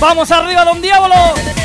¡Vamos arriba, don Diablo!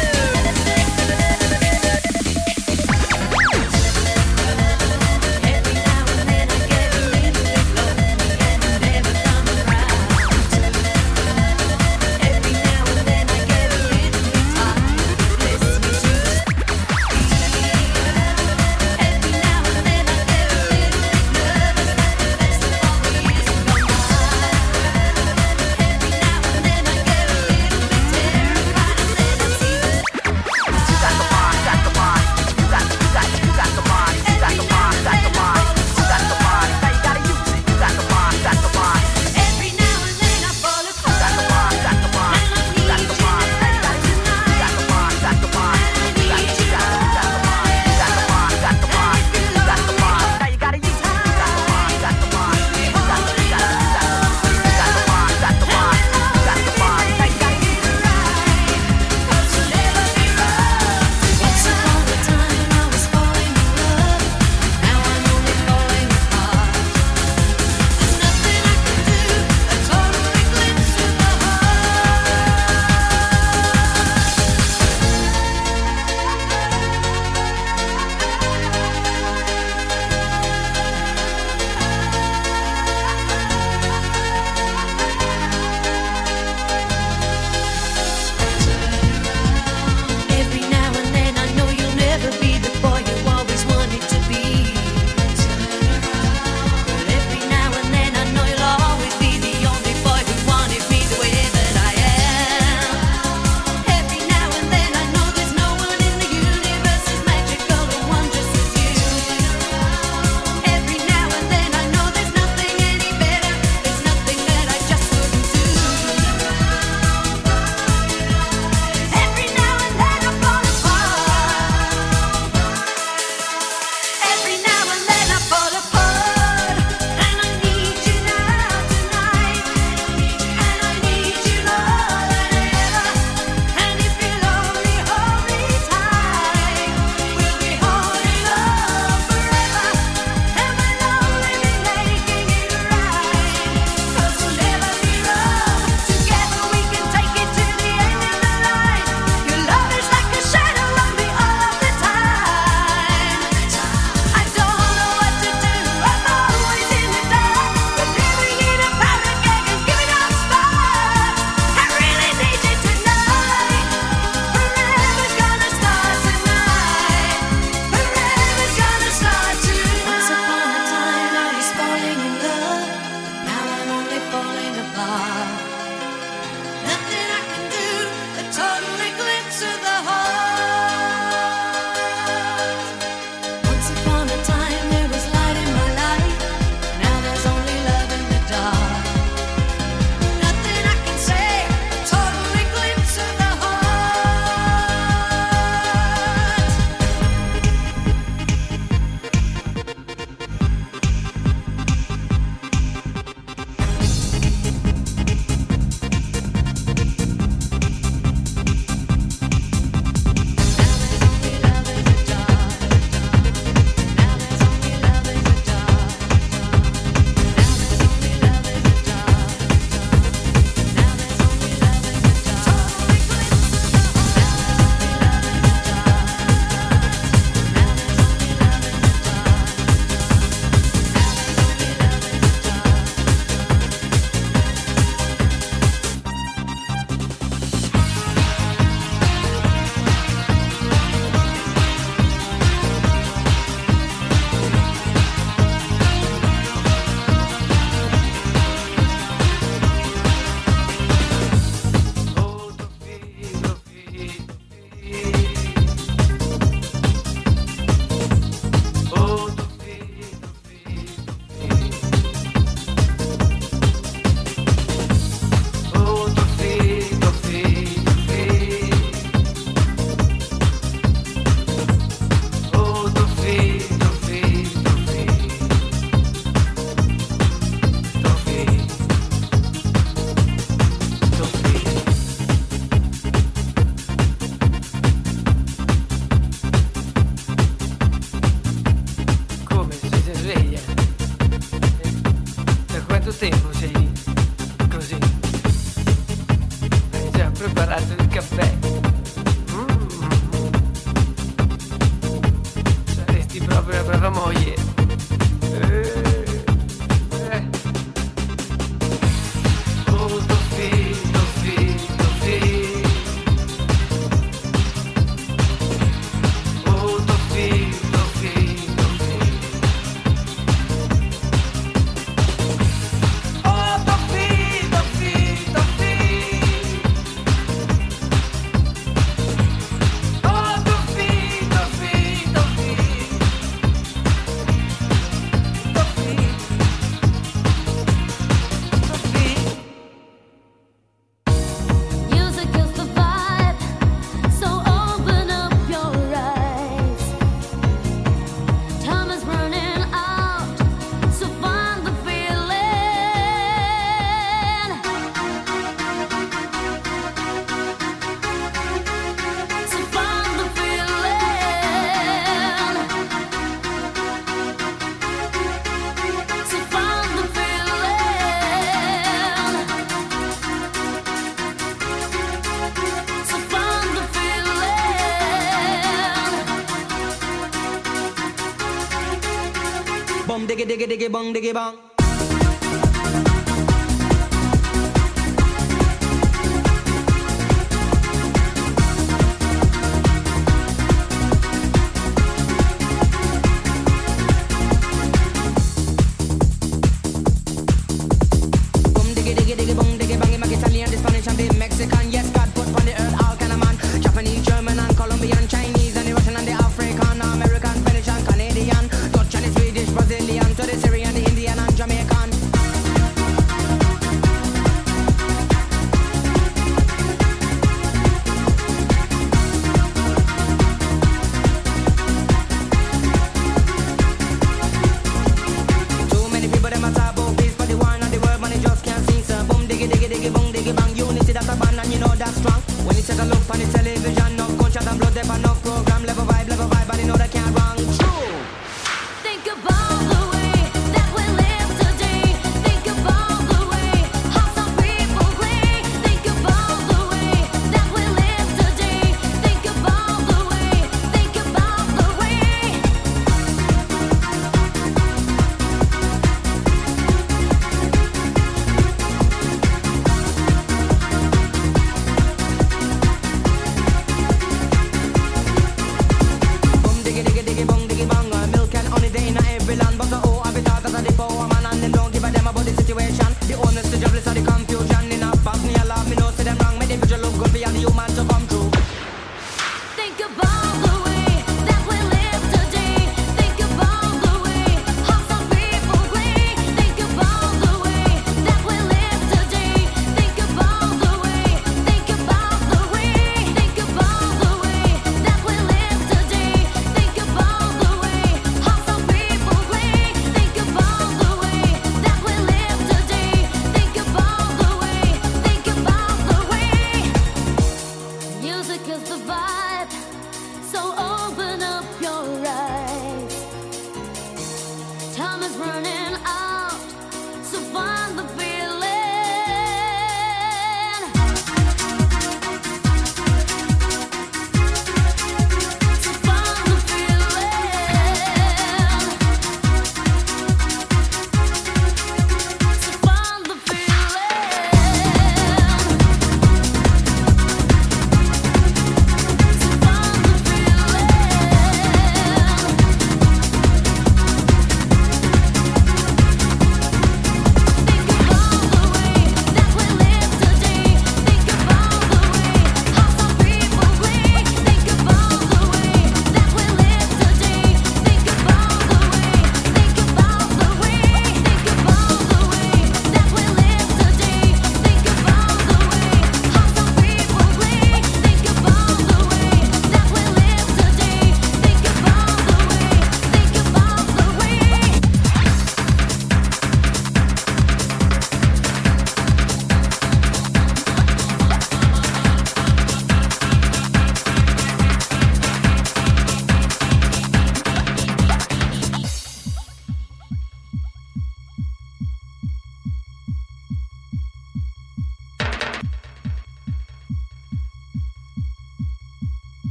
Diggy diggy diggy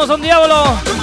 Vamos, don Diablo.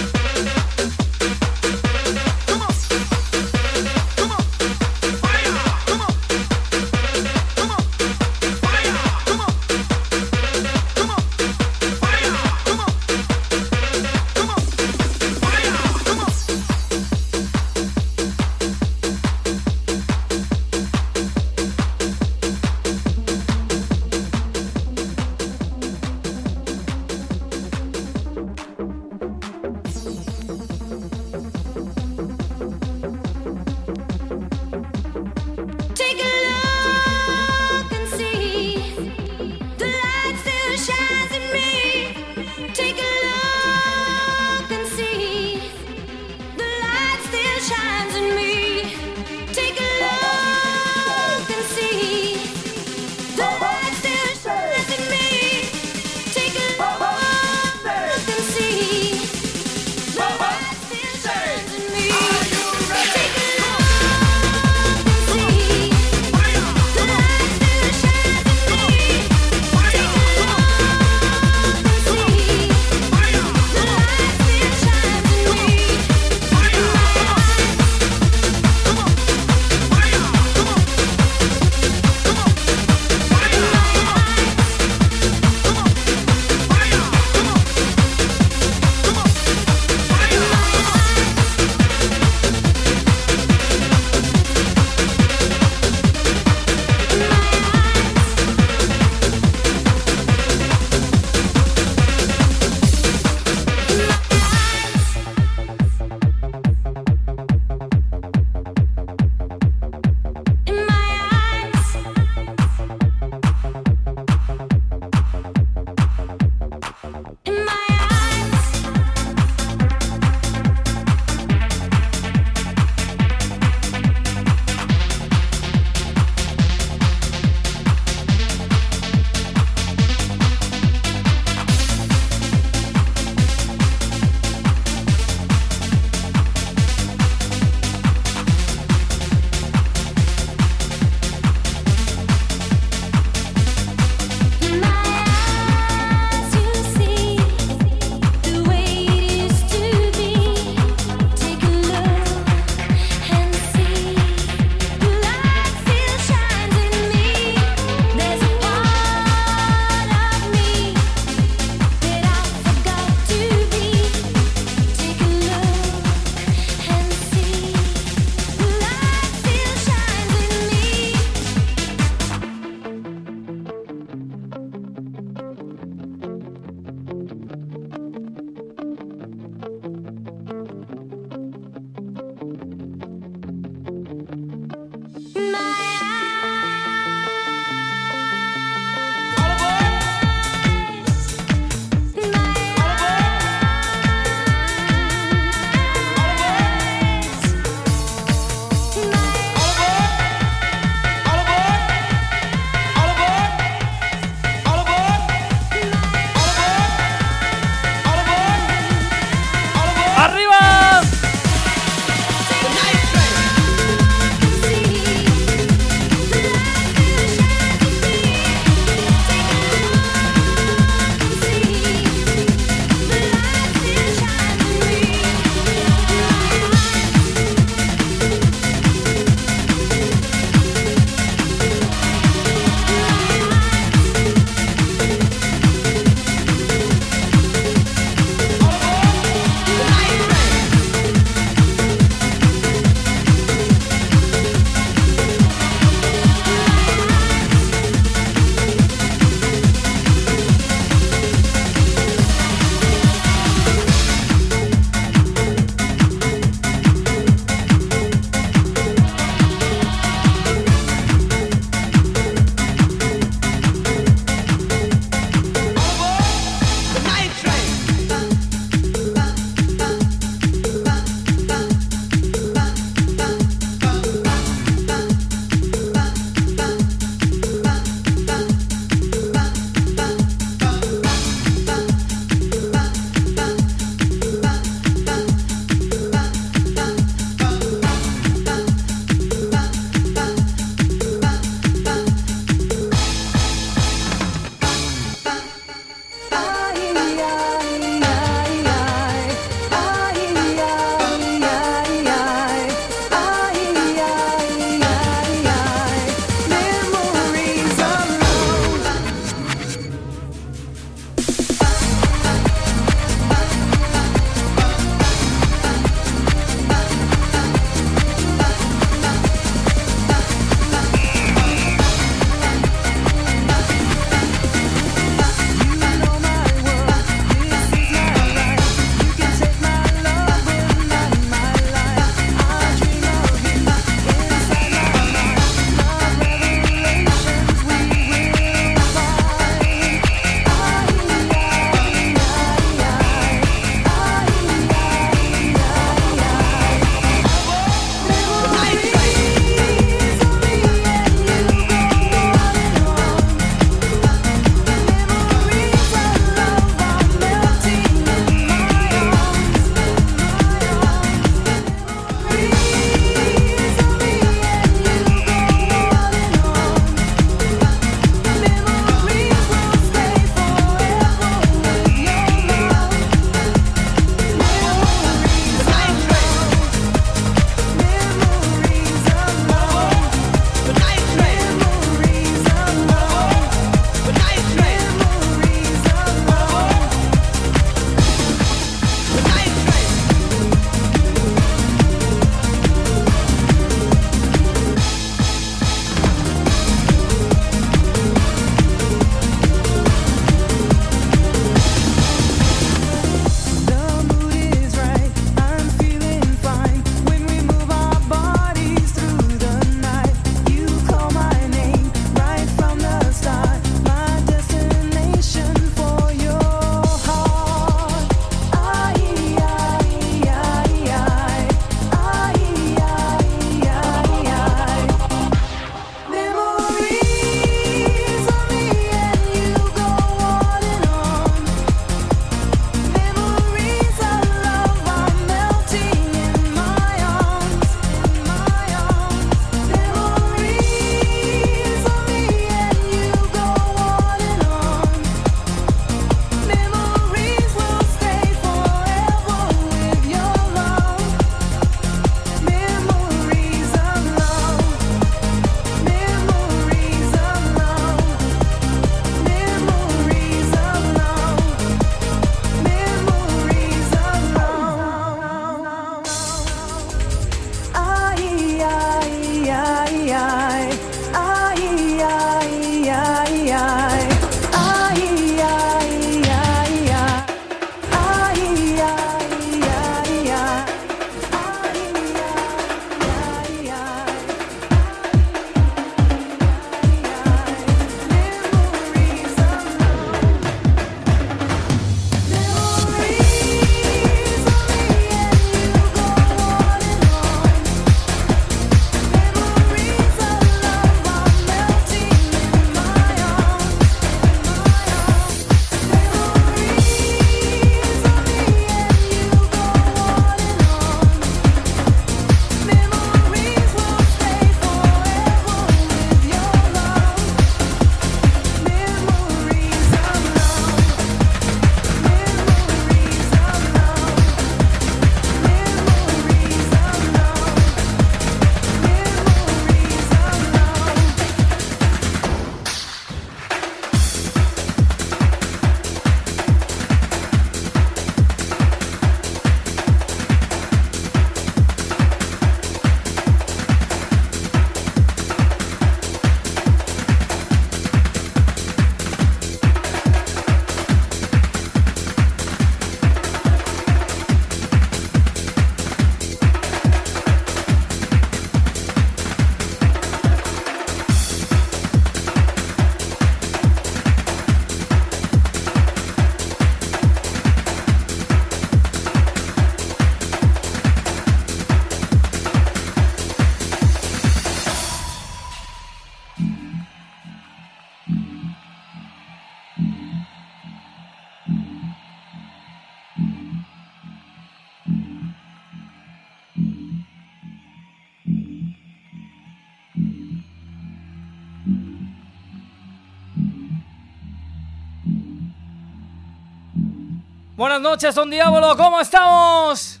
Noches, Don Diablo, ¿cómo estamos?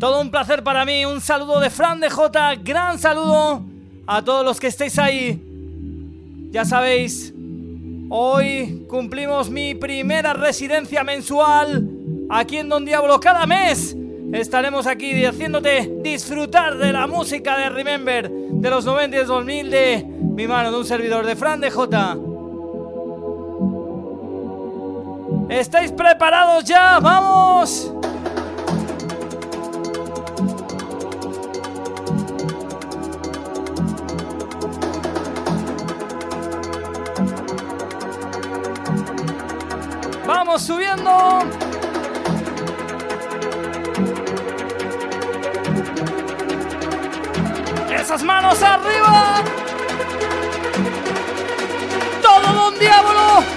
Todo un placer para mí, un saludo de Fran de J, gran saludo a todos los que estéis ahí. Ya sabéis, hoy cumplimos mi primera residencia mensual aquí en Don Diablo cada mes. Estaremos aquí haciéndote disfrutar de la música de Remember de los 90 y 2000 de mi mano, de un servidor de Fran de J. ¿Estáis preparados ya? ¡Vamos! ¡Vamos subiendo! ¡Esas manos arriba! ¡Todo Don Diablo!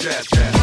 jazz, jazz.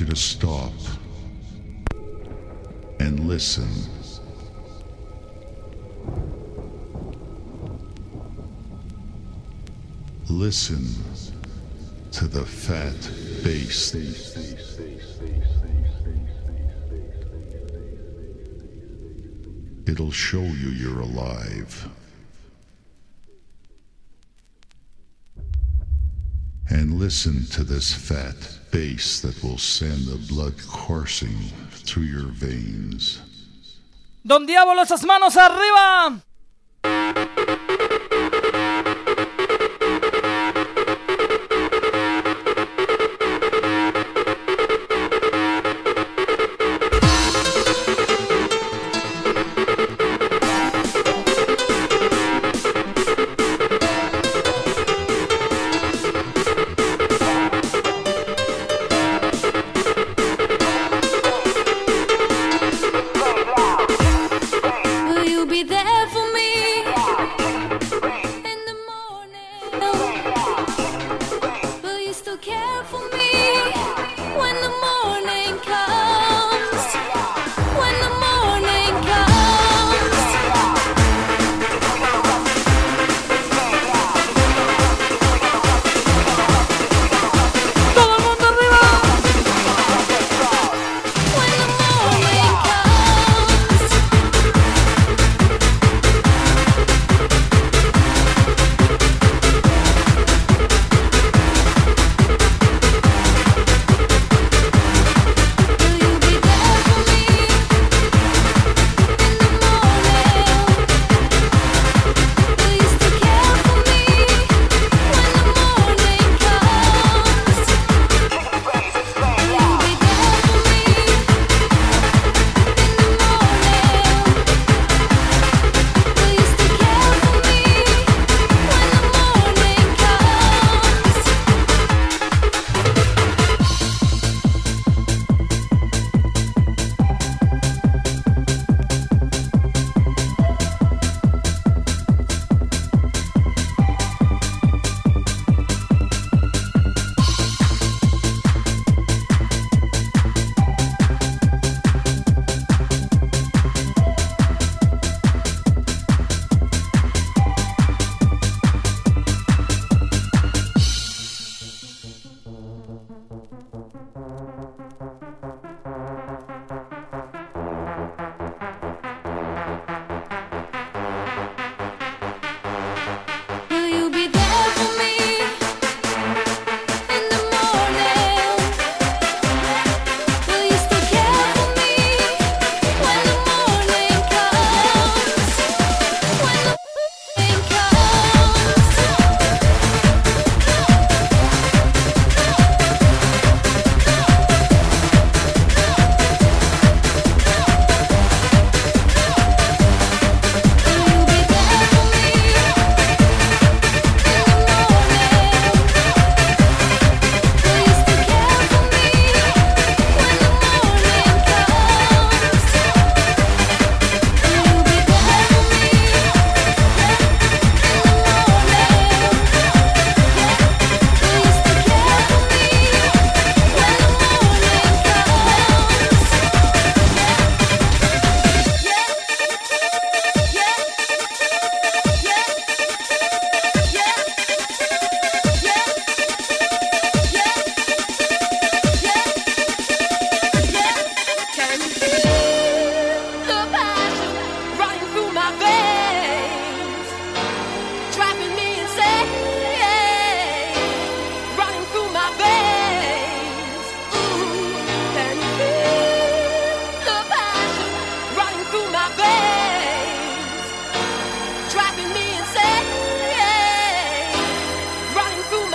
You to stop and listen. Listen to the fat bass. It'll show you you're alive. And listen to this fat bass that will send the blood coursing through your veins. Don Diablo, esas manos arriba.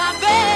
my bed.